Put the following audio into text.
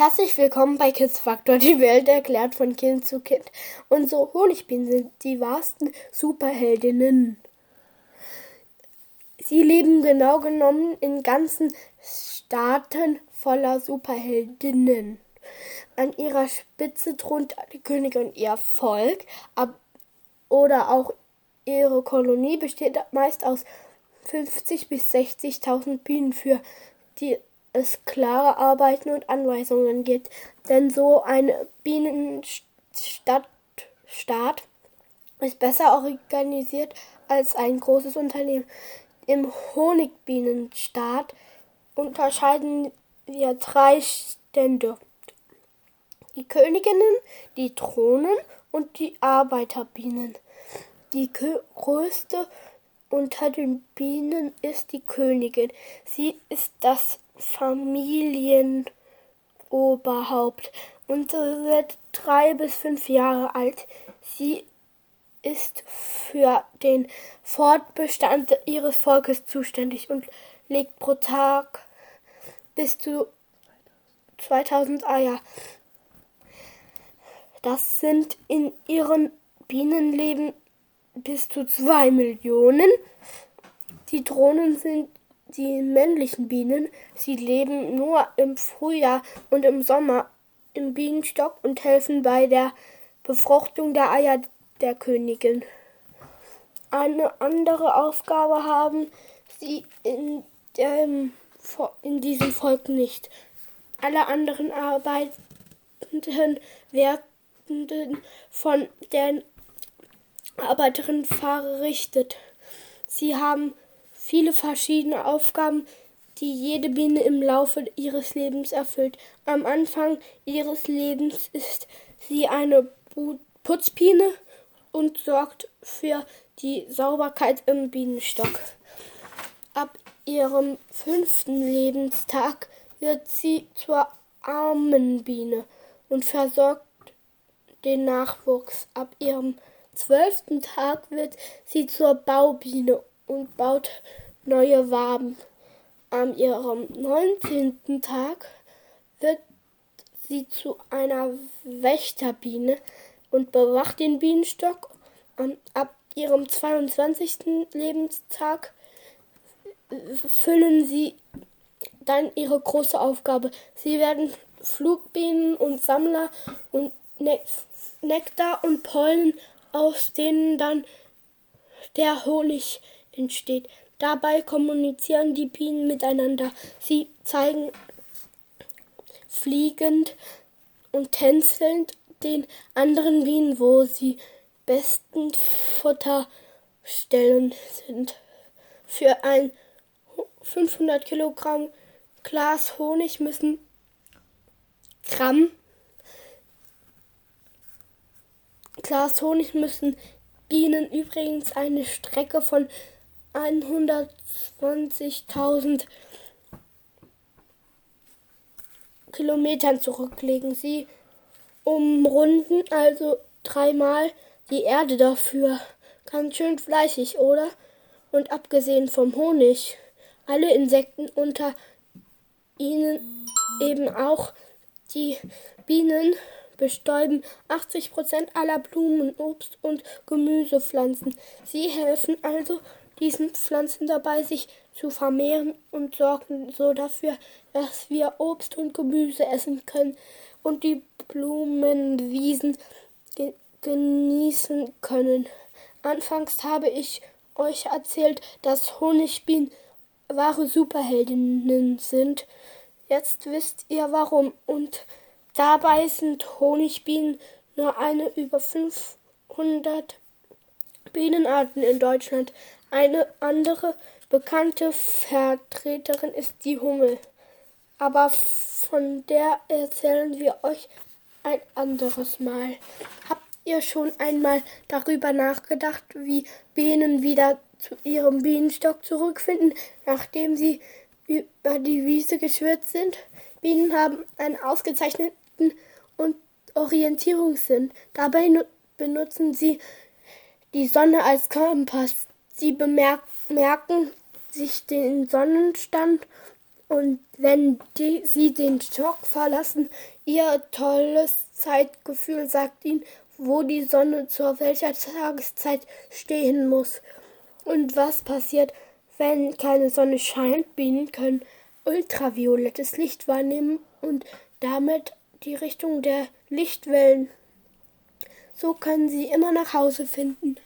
Herzlich willkommen bei Kids Factor, die Welt erklärt von Kind zu Kind. Unsere Honigbienen sind die wahrsten Superheldinnen. Sie leben genau genommen in ganzen Staaten voller Superheldinnen. An ihrer Spitze thront die Königin und ihr Volk, ab oder auch ihre Kolonie besteht meist aus 50 bis 60.000 Bienen, für die es klare Arbeiten und Anweisungen gibt. Denn so ein Bienenstaat ist besser organisiert als ein großes Unternehmen. Im Honigbienenstaat unterscheiden wir drei Stände. Die Königinnen, die Drohnen und die Arbeiterbienen. Die größte unter den Bienen ist die Königin. Sie ist das Familienoberhaupt und wird drei bis fünf Jahre alt. Sie ist für den Fortbestand ihres Volkes zuständig und legt pro Tag bis zu 2000 Eier. Das sind in ihrem Bienenleben bis zu zwei Millionen. Die Drohnen sind die männlichen Bienen. Sie leben nur im Frühjahr und im Sommer im Bienenstock und helfen bei der Befruchtung der Eier der Königin. Eine andere Aufgabe haben sie in, dem, in diesem Volk nicht. Alle anderen Arbeiten werden von den Arbeiterinnen verrichtet. Sie haben viele verschiedene Aufgaben, die jede Biene im Laufe ihres Lebens erfüllt. Am Anfang ihres Lebens ist sie eine Putzbiene und sorgt für die Sauberkeit im Bienenstock. Ab ihrem fünften Lebenstag wird sie zur armen Biene und versorgt den Nachwuchs. Ab ihrem zwölften Tag wird sie zur Baubiene und baut neue Waben. An ihrem neunzehnten Tag wird sie zu einer Wächterbiene und bewacht den Bienenstock. Ab ihrem 22. Lebenstag füllen sie dann ihre große Aufgabe. Sie werden Flugbienen und Sammler und Nektar und Pollen, aus denen dann der Honig entsteht. Dabei kommunizieren die Bienen miteinander. Sie zeigen fliegend und tänzelnd den anderen Bienen, wo sie besten Futterstellen sind. Für ein 500 Kilogramm Glas Honig müssen Gramm Glas Honig müssen Bienen übrigens eine Strecke von 120.000 Kilometern zurücklegen. Sie umrunden also dreimal die Erde dafür. Ganz schön fleißig, oder? Und abgesehen vom Honig, alle Insekten unter ihnen eben auch die Bienen bestäuben 80 Prozent aller Blumen, Obst und Gemüsepflanzen. Sie helfen also diesen Pflanzen dabei, sich zu vermehren und sorgen so dafür, dass wir Obst und Gemüse essen können und die Blumenwiesen ge genießen können. Anfangs habe ich euch erzählt, dass Honigbienen wahre Superheldinnen sind. Jetzt wisst ihr warum und Dabei sind Honigbienen nur eine über 500 Bienenarten in Deutschland. Eine andere bekannte Vertreterin ist die Hummel. Aber von der erzählen wir euch ein anderes Mal. Habt ihr schon einmal darüber nachgedacht, wie Bienen wieder zu ihrem Bienenstock zurückfinden, nachdem sie über die Wiese geschwirrt sind? Bienen haben einen ausgezeichneten Orientierungssinn. Dabei benutzen sie die Sonne als Kompass. Sie bemerken sich den Sonnenstand Und wenn die, sie den Schock verlassen, ihr tolles Zeitgefühl sagt ihnen, wo die Sonne zu welcher Tageszeit stehen muss. Und was passiert, wenn keine Sonne scheint? Bienen können ultraviolettes Licht wahrnehmen und damit die Richtung der Lichtwellen. So können sie immer nach Hause finden.